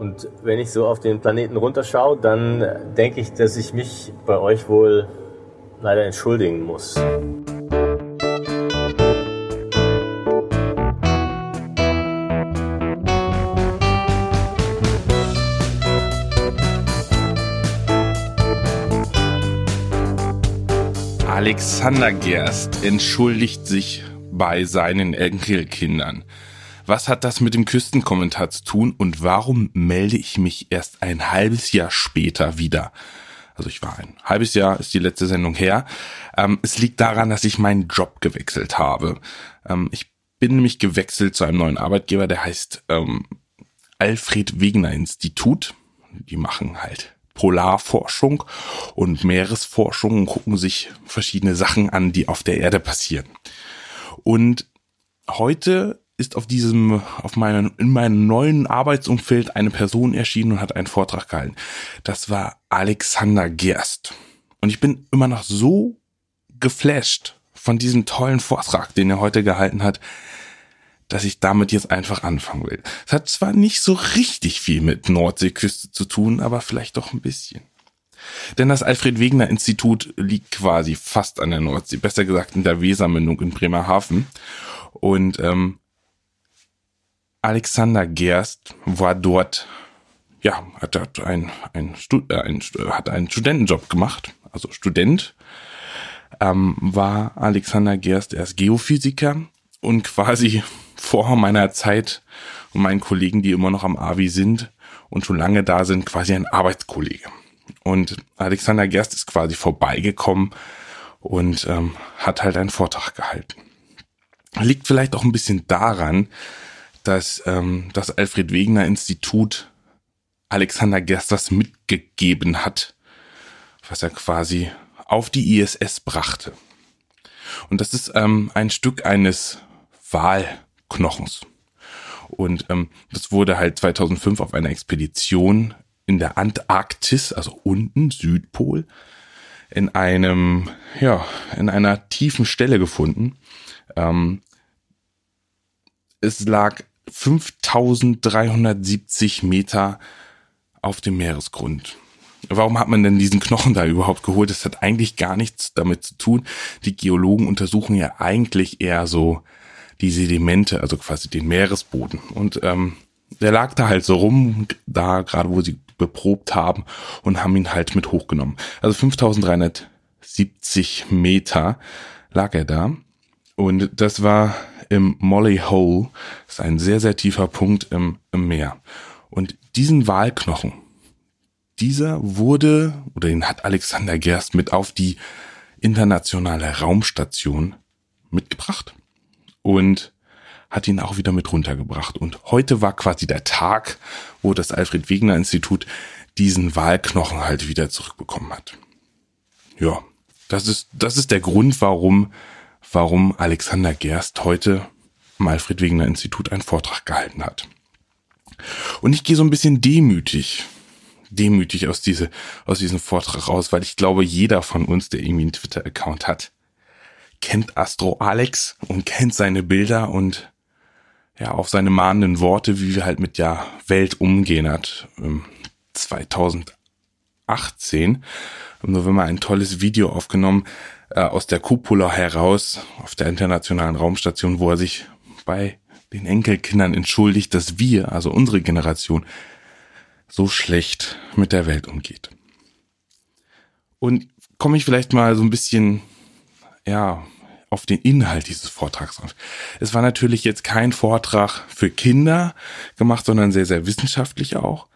Und wenn ich so auf den Planeten runterschaue, dann denke ich, dass ich mich bei euch wohl leider entschuldigen muss. Alexander Gerst entschuldigt sich bei seinen Enkelkindern. Was hat das mit dem Küstenkommentar zu tun und warum melde ich mich erst ein halbes Jahr später wieder? Also ich war ein halbes Jahr, ist die letzte Sendung her. Ähm, es liegt daran, dass ich meinen Job gewechselt habe. Ähm, ich bin nämlich gewechselt zu einem neuen Arbeitgeber, der heißt ähm, Alfred Wegener Institut. Die machen halt Polarforschung und Meeresforschung und gucken sich verschiedene Sachen an, die auf der Erde passieren. Und heute ist auf diesem, auf meinem, in meinem neuen Arbeitsumfeld eine Person erschienen und hat einen Vortrag gehalten. Das war Alexander Gerst. Und ich bin immer noch so geflasht von diesem tollen Vortrag, den er heute gehalten hat, dass ich damit jetzt einfach anfangen will. Es hat zwar nicht so richtig viel mit Nordseeküste zu tun, aber vielleicht doch ein bisschen. Denn das Alfred Wegener Institut liegt quasi fast an der Nordsee, besser gesagt in der Wesermündung in Bremerhaven. Und ähm, Alexander Gerst war dort, ja, hat, hat ein, ein, äh, ein, hat einen Studentenjob gemacht, also Student. Ähm, war Alexander Gerst erst Geophysiker und quasi vor meiner Zeit und meinen Kollegen, die immer noch am AVI sind und schon lange da sind, quasi ein Arbeitskollege. Und Alexander Gerst ist quasi vorbeigekommen und ähm, hat halt einen Vortrag gehalten. Liegt vielleicht auch ein bisschen daran, dass ähm, das Alfred Wegener Institut Alexander Gerst was mitgegeben hat, was er quasi auf die ISS brachte. Und das ist ähm, ein Stück eines Walknochens. Und ähm, das wurde halt 2005 auf einer Expedition in der Antarktis, also unten, Südpol, in einem, ja, in einer tiefen Stelle gefunden. Ähm, es lag 5370 Meter auf dem Meeresgrund. Warum hat man denn diesen Knochen da überhaupt geholt? Das hat eigentlich gar nichts damit zu tun. Die Geologen untersuchen ja eigentlich eher so die Sedimente, also quasi den Meeresboden. Und ähm, der lag da halt so rum, da gerade wo sie beprobt haben und haben ihn halt mit hochgenommen. Also 5370 Meter lag er da. Und das war im Molly Hole. Das ist ein sehr, sehr tiefer Punkt im, im Meer. Und diesen Walknochen, dieser wurde, oder den hat Alexander Gerst mit auf die internationale Raumstation mitgebracht und hat ihn auch wieder mit runtergebracht. Und heute war quasi der Tag, wo das Alfred Wegener Institut diesen Wahlknochen halt wieder zurückbekommen hat. Ja, das ist, das ist der Grund, warum, warum Alexander Gerst heute im Alfred Wegener Institut einen Vortrag gehalten hat. Und ich gehe so ein bisschen demütig, demütig aus diese, aus diesem Vortrag raus, weil ich glaube, jeder von uns, der irgendwie einen Twitter-Account hat, kennt Astro Alex und kennt seine Bilder und ja, auf seine mahnenden Worte, wie wir halt mit der Welt umgehen hat. 2018 ähm, im November ein tolles Video aufgenommen äh, aus der Cupola heraus auf der internationalen Raumstation, wo er sich bei den Enkelkindern entschuldigt, dass wir, also unsere Generation, so schlecht mit der Welt umgeht. Und komme ich vielleicht mal so ein bisschen ja, auf den Inhalt dieses Vortrags auf. Es war natürlich jetzt kein Vortrag für Kinder gemacht, sondern sehr, sehr wissenschaftlich auch,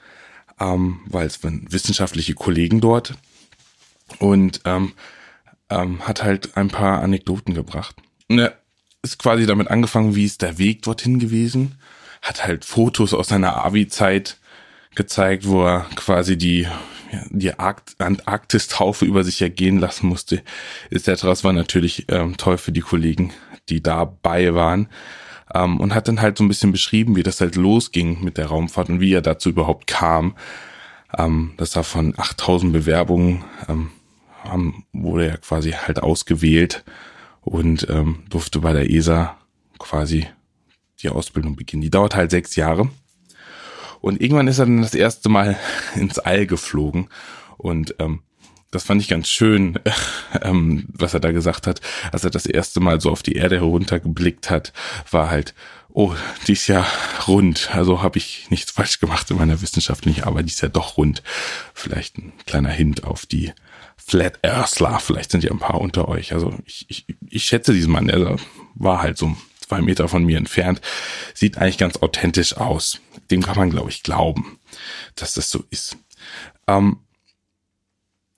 ähm, weil es waren wissenschaftliche Kollegen dort und ähm, ähm, hat halt ein paar Anekdoten gebracht. Ne, ist quasi damit angefangen, wie ist der Weg dorthin gewesen, hat halt Fotos aus seiner Abi-Zeit gezeigt, wo er quasi die die Antarktis-Taufe über sich ergehen lassen musste, etc. Das war natürlich ähm, toll für die Kollegen, die dabei waren. Ähm, und hat dann halt so ein bisschen beschrieben, wie das halt losging mit der Raumfahrt und wie er dazu überhaupt kam. Ähm, das war von 8000 Bewerbungen, ähm, haben, wurde er quasi halt ausgewählt und ähm, durfte bei der ESA quasi die Ausbildung beginnen. Die dauert halt sechs Jahre. Und irgendwann ist er dann das erste Mal ins All geflogen und ähm, das fand ich ganz schön, ähm, was er da gesagt hat, als er das erste Mal so auf die Erde heruntergeblickt hat, war halt, oh, die ist ja rund. Also habe ich nichts falsch gemacht in meiner wissenschaftlichen Arbeit, die ist ja doch rund. Vielleicht ein kleiner Hint auf die Flat Earthler, vielleicht sind ja ein paar unter euch. Also ich, ich, ich schätze diesen Mann, er war halt so zwei Meter von mir entfernt, sieht eigentlich ganz authentisch aus. Dem kann man, glaube ich, glauben, dass das so ist. Ähm,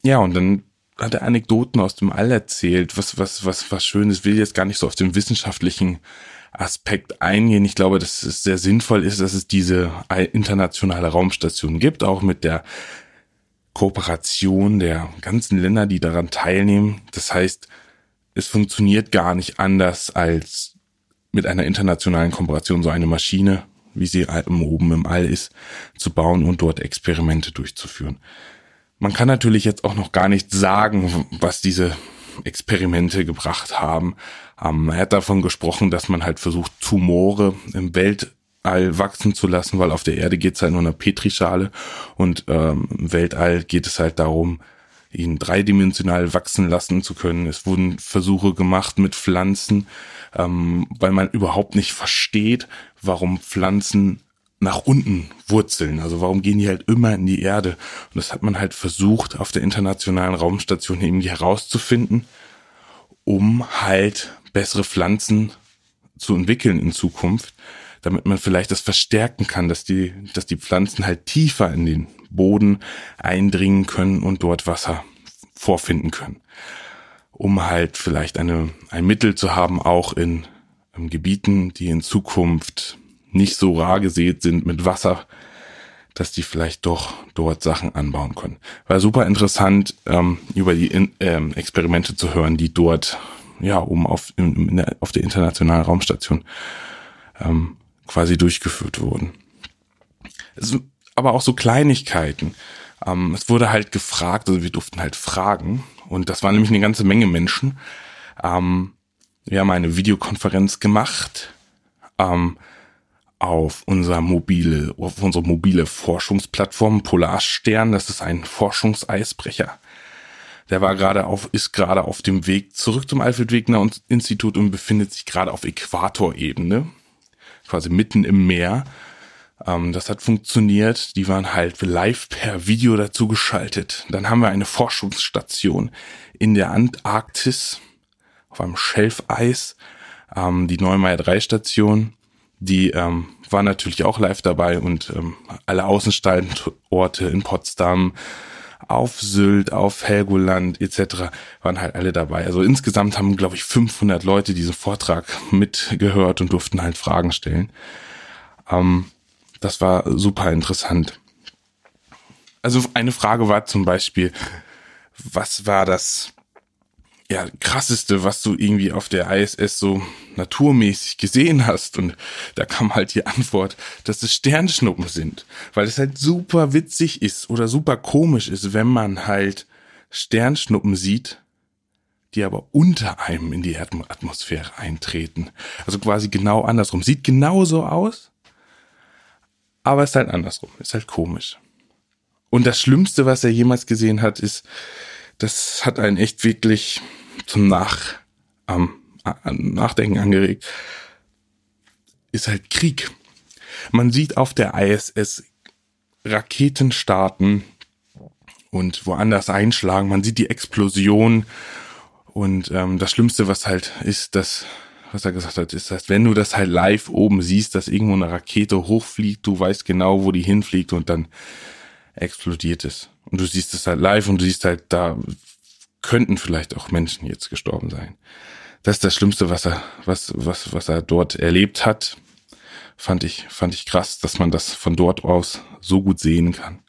ja, und dann hat er Anekdoten aus dem All erzählt, was, was, was, was Schönes, will jetzt gar nicht so auf den wissenschaftlichen Aspekt eingehen. Ich glaube, dass es sehr sinnvoll ist, dass es diese internationale Raumstation gibt, auch mit der Kooperation der ganzen Länder, die daran teilnehmen. Das heißt, es funktioniert gar nicht anders als mit einer internationalen Kooperation so eine Maschine, wie sie oben im All ist, zu bauen und dort Experimente durchzuführen. Man kann natürlich jetzt auch noch gar nicht sagen, was diese Experimente gebracht haben. Ähm, er hat davon gesprochen, dass man halt versucht, Tumore im Weltall wachsen zu lassen, weil auf der Erde geht es halt nur eine Petrischale und ähm, im Weltall geht es halt darum, ihn dreidimensional wachsen lassen zu können. Es wurden Versuche gemacht mit Pflanzen, ähm, weil man überhaupt nicht versteht, warum Pflanzen nach unten wurzeln. Also warum gehen die halt immer in die Erde? Und das hat man halt versucht, auf der internationalen Raumstation irgendwie herauszufinden, um halt bessere Pflanzen zu entwickeln in Zukunft, damit man vielleicht das verstärken kann, dass die, dass die Pflanzen halt tiefer in den Boden eindringen können und dort Wasser vorfinden können. Um halt vielleicht eine, ein Mittel zu haben, auch in, in Gebieten, die in Zukunft nicht so rar gesät sind mit Wasser, dass die vielleicht doch dort Sachen anbauen können. War super interessant, ähm, über die in, ähm, Experimente zu hören, die dort, ja, um auf, in, in der, auf der internationalen Raumstation ähm, quasi durchgeführt wurden. Aber auch so Kleinigkeiten. Ähm, es wurde halt gefragt, also wir durften halt fragen, und das waren nämlich eine ganze Menge Menschen. Ähm, wir haben eine Videokonferenz gemacht. Ähm, auf unser mobile, auf unsere mobile Forschungsplattform Polarstern. Das ist ein Forschungseisbrecher. Der war gerade auf, ist gerade auf dem Weg zurück zum Alfred Wegener Institut und befindet sich gerade auf Äquatorebene, quasi mitten im Meer. Ähm, das hat funktioniert. Die waren halt live per Video dazu geschaltet. Dann haben wir eine Forschungsstation in der Antarktis auf einem Schelfeis, ähm, die Neumeier 3 Station die ähm, war natürlich auch live dabei und ähm, alle Außenstandorte in Potsdam, auf Sylt, auf Helgoland etc. waren halt alle dabei. Also insgesamt haben, glaube ich, 500 Leute diesen Vortrag mitgehört und durften halt Fragen stellen. Ähm, das war super interessant. Also eine Frage war zum Beispiel, was war das ja, krasseste, was du irgendwie auf der ISS so naturmäßig gesehen hast. Und da kam halt die Antwort, dass es Sternschnuppen sind. Weil es halt super witzig ist oder super komisch ist, wenn man halt Sternschnuppen sieht, die aber unter einem in die Atmosphäre eintreten. Also quasi genau andersrum. Sieht genauso aus, aber ist halt andersrum. Ist halt komisch. Und das Schlimmste, was er jemals gesehen hat, ist, das hat einen echt wirklich zum Nach, ähm, Nachdenken angeregt, ist halt Krieg. Man sieht auf der ISS Raketen starten und woanders einschlagen. Man sieht die Explosion und ähm, das Schlimmste, was halt ist, dass was er gesagt hat, ist, dass wenn du das halt live oben siehst, dass irgendwo eine Rakete hochfliegt, du weißt genau, wo die hinfliegt und dann explodiert es. Und du siehst es halt live und du siehst halt, da könnten vielleicht auch Menschen jetzt gestorben sein. Das ist das Schlimmste, was er, was, was, was er dort erlebt hat. Fand ich, fand ich krass, dass man das von dort aus so gut sehen kann.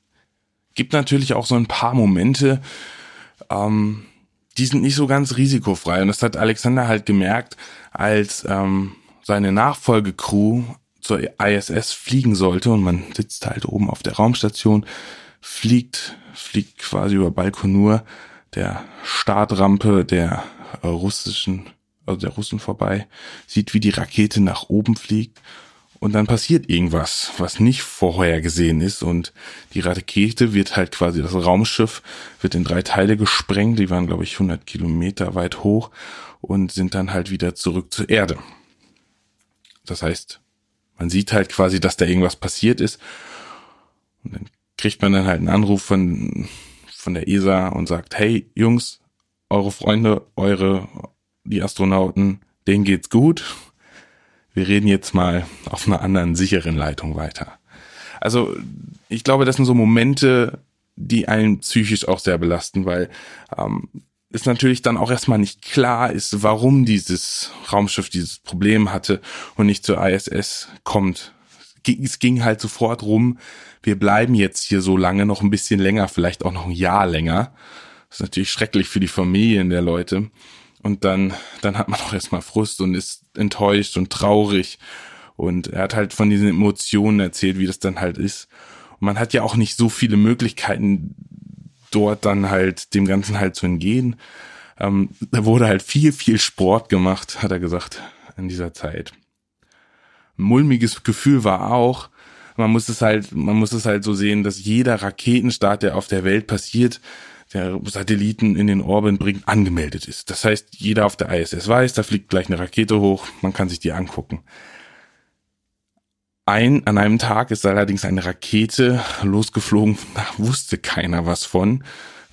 Gibt natürlich auch so ein paar Momente, ähm, die sind nicht so ganz risikofrei. Und das hat Alexander halt gemerkt, als ähm, seine Nachfolgecrew zur ISS fliegen sollte und man sitzt halt oben auf der Raumstation, fliegt, fliegt quasi über Balkonur der Startrampe der russischen, also der Russen vorbei, sieht, wie die Rakete nach oben fliegt und dann passiert irgendwas, was nicht vorhergesehen ist und die Rakete wird halt quasi, das Raumschiff wird in drei Teile gesprengt, die waren glaube ich 100 Kilometer weit hoch und sind dann halt wieder zurück zur Erde. Das heißt, man sieht halt quasi, dass da irgendwas passiert ist und dann kriegt man dann halt einen Anruf von, von der ESA und sagt, hey Jungs, eure Freunde, eure, die Astronauten, denen geht's gut wir reden jetzt mal auf einer anderen sicheren Leitung weiter. Also ich glaube, das sind so Momente, die einen psychisch auch sehr belasten, weil ähm, es natürlich dann auch erstmal nicht klar ist, warum dieses Raumschiff dieses Problem hatte und nicht zur ISS kommt. Es ging halt sofort rum, wir bleiben jetzt hier so lange, noch ein bisschen länger, vielleicht auch noch ein Jahr länger. Das ist natürlich schrecklich für die Familien der Leute. Und dann, dann hat man auch erstmal Frust und ist enttäuscht und traurig. Und er hat halt von diesen Emotionen erzählt, wie das dann halt ist. Und man hat ja auch nicht so viele Möglichkeiten, dort dann halt dem Ganzen halt zu entgehen. Ähm, da wurde halt viel, viel Sport gemacht, hat er gesagt, in dieser Zeit. Mulmiges Gefühl war auch, man muss es halt, man muss es halt so sehen, dass jeder Raketenstart, der auf der Welt passiert, der Satelliten in den Orbit bringt, angemeldet ist. Das heißt, jeder auf der ISS weiß, da fliegt gleich eine Rakete hoch, man kann sich die angucken. Ein, an einem Tag ist allerdings eine Rakete losgeflogen, da wusste keiner was von,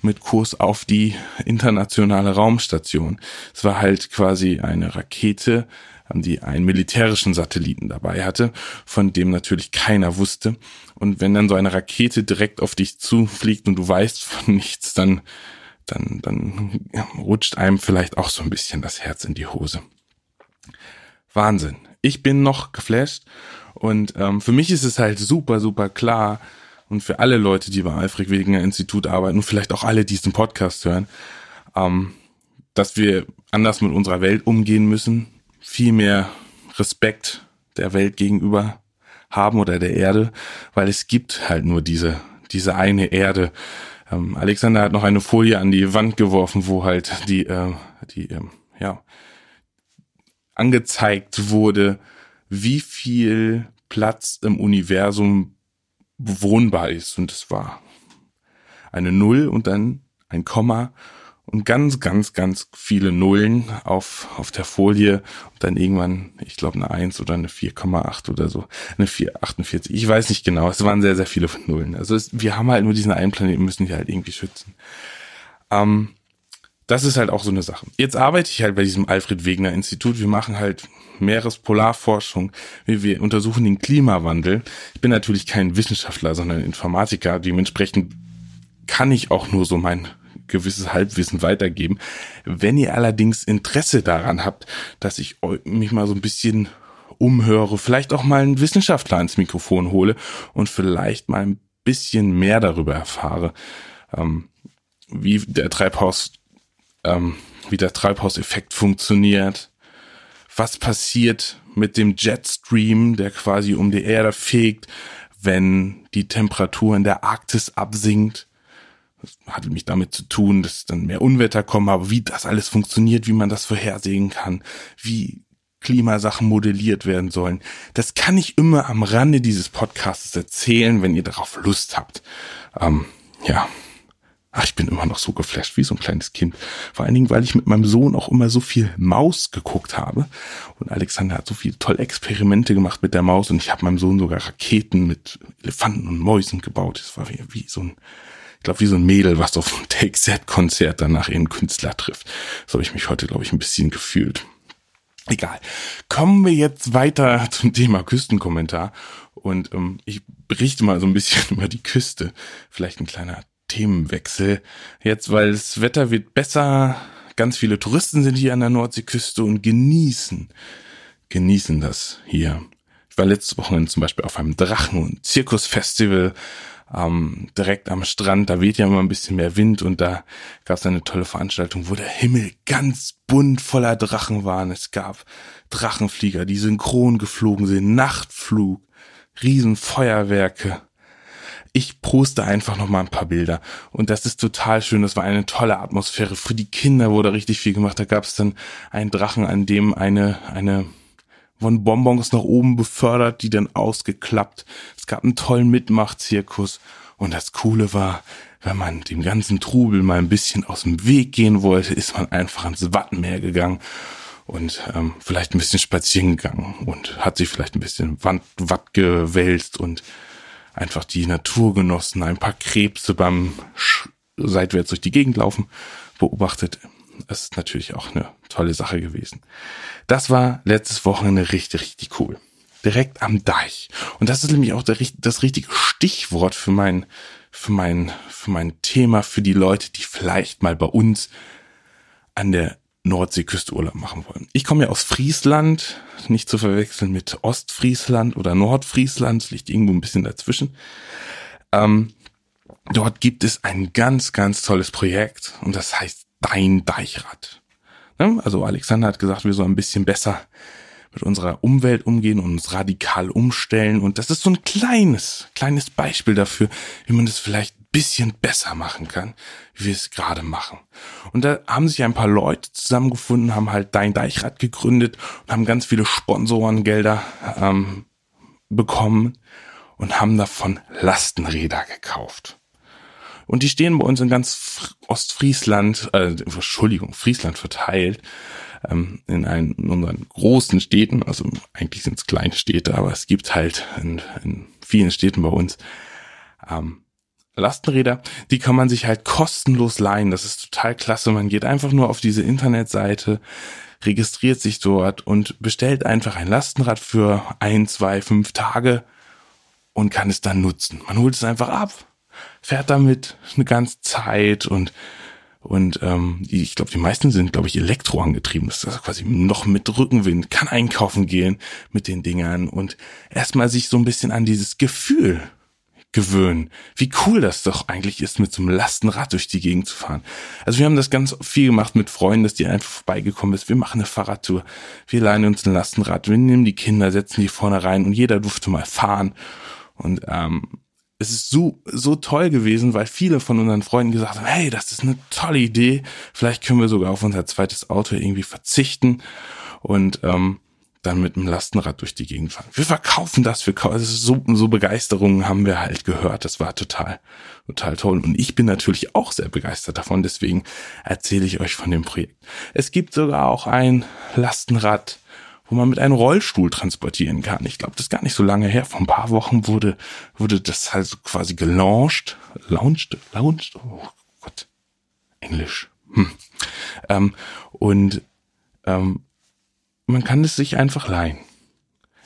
mit Kurs auf die internationale Raumstation. Es war halt quasi eine Rakete, die einen militärischen Satelliten dabei hatte, von dem natürlich keiner wusste. Und wenn dann so eine Rakete direkt auf dich zufliegt und du weißt von nichts, dann, dann, dann rutscht einem vielleicht auch so ein bisschen das Herz in die Hose. Wahnsinn. Ich bin noch geflasht und ähm, für mich ist es halt super, super klar und für alle Leute, die beim Alfred Wegener Institut arbeiten und vielleicht auch alle, die diesen Podcast hören, ähm, dass wir anders mit unserer Welt umgehen müssen, viel mehr Respekt der Welt gegenüber haben oder der Erde, weil es gibt halt nur diese, diese eine Erde. Ähm, Alexander hat noch eine Folie an die Wand geworfen, wo halt die, äh, die, ähm, ja, angezeigt wurde, wie viel Platz im Universum bewohnbar ist. Und es war eine Null und dann ein Komma und ganz, ganz, ganz viele Nullen auf, auf der Folie und dann irgendwann, ich glaube, eine 1 oder eine 4,8 oder so, eine 4,48. Ich weiß nicht genau, es waren sehr, sehr viele Nullen. Also es, wir haben halt nur diesen einen Planeten, müssen die halt irgendwie schützen. Ähm, das ist halt auch so eine Sache. Jetzt arbeite ich halt bei diesem Alfred Wegener Institut. Wir machen halt Meerespolarforschung. Wir, wir untersuchen den Klimawandel. Ich bin natürlich kein Wissenschaftler, sondern Informatiker. Dementsprechend kann ich auch nur so mein gewisses Halbwissen weitergeben. Wenn ihr allerdings Interesse daran habt, dass ich mich mal so ein bisschen umhöre, vielleicht auch mal einen Wissenschaftler ins Mikrofon hole und vielleicht mal ein bisschen mehr darüber erfahre, ähm, wie der Treibhaus, ähm, wie der Treibhauseffekt funktioniert, was passiert mit dem Jetstream, der quasi um die Erde fegt, wenn die Temperatur in der Arktis absinkt, hatte mich damit zu tun, dass dann mehr Unwetter kommen, aber wie das alles funktioniert, wie man das vorhersehen kann, wie Klimasachen modelliert werden sollen. Das kann ich immer am Rande dieses Podcasts erzählen, wenn ihr darauf Lust habt. Ähm, ja. Ach, ich bin immer noch so geflasht wie so ein kleines Kind. Vor allen Dingen, weil ich mit meinem Sohn auch immer so viel Maus geguckt habe. Und Alexander hat so viele tolle Experimente gemacht mit der Maus. Und ich habe meinem Sohn sogar Raketen mit Elefanten und Mäusen gebaut. Das war wie, wie so ein glaube, wie so ein Mädel, was auf ein Take-Set-Konzert danach ihren Künstler trifft. So habe ich mich heute, glaube ich, ein bisschen gefühlt. Egal. Kommen wir jetzt weiter zum Thema Küstenkommentar. Und ähm, ich berichte mal so ein bisschen über die Küste. Vielleicht ein kleiner Themenwechsel. Jetzt, weil das Wetter wird besser. Ganz viele Touristen sind hier an der Nordseeküste und genießen, genießen das hier. Ich war letzte Woche zum Beispiel auf einem Drachen- und Zirkusfestival ähm, direkt am Strand. Da weht ja immer ein bisschen mehr Wind und da gab es eine tolle Veranstaltung, wo der Himmel ganz bunt voller Drachen war. Und es gab Drachenflieger, die synchron geflogen sind, Nachtflug, Riesenfeuerwerke. Ich poste einfach noch mal ein paar Bilder und das ist total schön. Das war eine tolle Atmosphäre für die Kinder. Wurde richtig viel gemacht. Da gab es dann einen Drachen, an dem eine eine wurden Bonbons nach oben befördert, die dann ausgeklappt. Es gab einen tollen Mitmachzirkus. Und das Coole war, wenn man dem ganzen Trubel mal ein bisschen aus dem Weg gehen wollte, ist man einfach ins Wattenmeer gegangen und ähm, vielleicht ein bisschen spazieren gegangen und hat sich vielleicht ein bisschen Watt, Watt gewälzt und einfach die Natur genossen, ein paar Krebse beim Sch seitwärts durch die Gegend laufen beobachtet. Das ist natürlich auch eine tolle Sache gewesen. Das war letztes Wochenende richtig, richtig cool. Direkt am Deich. Und das ist nämlich auch der, das richtige Stichwort für mein, für mein, für mein Thema, für die Leute, die vielleicht mal bei uns an der Nordseeküste Urlaub machen wollen. Ich komme ja aus Friesland, nicht zu verwechseln mit Ostfriesland oder Nordfriesland, es liegt irgendwo ein bisschen dazwischen. Ähm, dort gibt es ein ganz, ganz tolles Projekt und das heißt Dein Deichrad. Ne? Also Alexander hat gesagt, wir sollen ein bisschen besser mit unserer Umwelt umgehen und uns radikal umstellen. Und das ist so ein kleines, kleines Beispiel dafür, wie man das vielleicht ein bisschen besser machen kann, wie wir es gerade machen. Und da haben sich ein paar Leute zusammengefunden, haben halt Dein Deichrad gegründet und haben ganz viele Sponsorengelder ähm, bekommen und haben davon Lastenräder gekauft. Und die stehen bei uns in ganz Ostfriesland, äh, Entschuldigung, Friesland verteilt ähm, in, einen, in unseren großen Städten, also eigentlich sind es kleine Städte, aber es gibt halt in, in vielen Städten bei uns ähm, Lastenräder, die kann man sich halt kostenlos leihen. Das ist total klasse. Man geht einfach nur auf diese Internetseite, registriert sich dort und bestellt einfach ein Lastenrad für ein, zwei, fünf Tage und kann es dann nutzen. Man holt es einfach ab, fährt damit eine ganze Zeit und und ähm, ich glaube, die meisten sind, glaube ich, Elektro angetrieben. Das ist quasi noch mit Rückenwind, kann einkaufen gehen mit den Dingern und erstmal sich so ein bisschen an dieses Gefühl gewöhnen. Wie cool das doch eigentlich ist, mit so einem Lastenrad durch die Gegend zu fahren. Also wir haben das ganz viel gemacht mit Freunden, dass die einfach vorbeigekommen ist. Wir machen eine Fahrradtour. Wir leihen uns ein Lastenrad. Wir nehmen die Kinder, setzen die vorne rein und jeder durfte mal fahren. Und ähm, es ist so, so toll gewesen, weil viele von unseren Freunden gesagt haben, hey, das ist eine tolle Idee. Vielleicht können wir sogar auf unser zweites Auto irgendwie verzichten und ähm, dann mit dem Lastenrad durch die Gegend fahren. Wir verkaufen das, wir kaufen, das ist so, so Begeisterungen haben wir halt gehört. Das war total, total toll. Und ich bin natürlich auch sehr begeistert davon. Deswegen erzähle ich euch von dem Projekt. Es gibt sogar auch ein Lastenrad, wo man mit einem Rollstuhl transportieren kann. Ich glaube, das ist gar nicht so lange her. Vor ein paar Wochen wurde, wurde das halt quasi gelauncht. Launched? Launched? Oh Gott. Englisch. Hm. Ähm, und ähm, man kann es sich einfach leihen.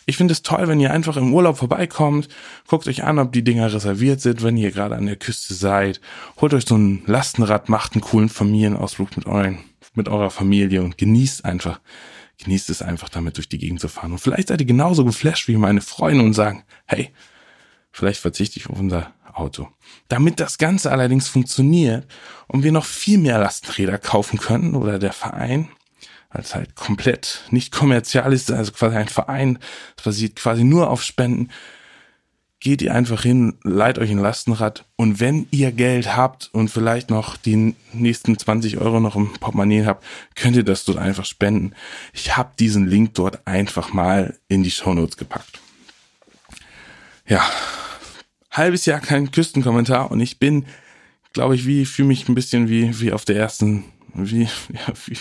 Ich finde es toll, wenn ihr einfach im Urlaub vorbeikommt, guckt euch an, ob die Dinger reserviert sind, wenn ihr gerade an der Küste seid. Holt euch so ein Lastenrad, macht einen coolen Familienausflug mit euren, mit eurer Familie und genießt einfach genießt es einfach damit durch die Gegend zu fahren. Und vielleicht seid ihr genauso geflasht wie meine Freunde und sagen, hey, vielleicht verzichte ich auf unser Auto. Damit das Ganze allerdings funktioniert und wir noch viel mehr Lastenräder kaufen können oder der Verein, als halt komplett nicht kommerzial ist, also quasi ein Verein, das basiert quasi nur auf Spenden, geht ihr einfach hin, leiht euch ein Lastenrad und wenn ihr Geld habt und vielleicht noch die nächsten 20 Euro noch im Portemonnaie habt, könnt ihr das dort einfach spenden. Ich habe diesen Link dort einfach mal in die Show Notes gepackt. Ja, halbes Jahr kein Küstenkommentar und ich bin, glaube ich, wie fühle mich ein bisschen wie wie auf der ersten wie, ja, wie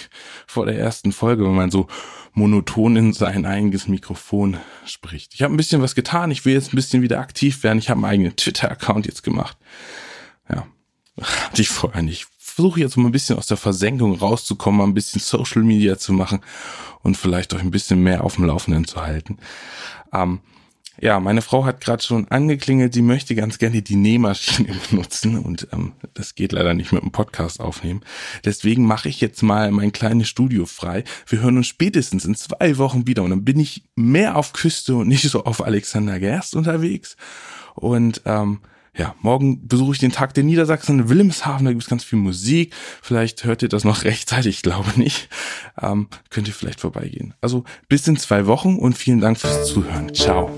vor der ersten Folge, wenn man so monoton in sein eigenes Mikrofon spricht. Ich habe ein bisschen was getan. Ich will jetzt ein bisschen wieder aktiv werden. Ich habe einen eigenen Twitter-Account jetzt gemacht. Ja, hatte ich vorher nicht. Ich versuche jetzt mal ein bisschen aus der Versenkung rauszukommen, ein bisschen Social Media zu machen und vielleicht euch ein bisschen mehr auf dem Laufenden zu halten. Ähm, ja, meine Frau hat gerade schon angeklingelt, sie möchte ganz gerne die Nähmaschine benutzen und ähm, das geht leider nicht mit dem Podcast aufnehmen. Deswegen mache ich jetzt mal mein kleines Studio frei. Wir hören uns spätestens in zwei Wochen wieder und dann bin ich mehr auf Küste und nicht so auf Alexander Gerst unterwegs. Und ähm, ja, morgen besuche ich den Tag der Niedersachsen in Wilhelmshaven, da gibt es ganz viel Musik. Vielleicht hört ihr das noch rechtzeitig, ich glaube nicht. Ähm, könnt ihr vielleicht vorbeigehen. Also bis in zwei Wochen und vielen Dank fürs Zuhören. Ciao.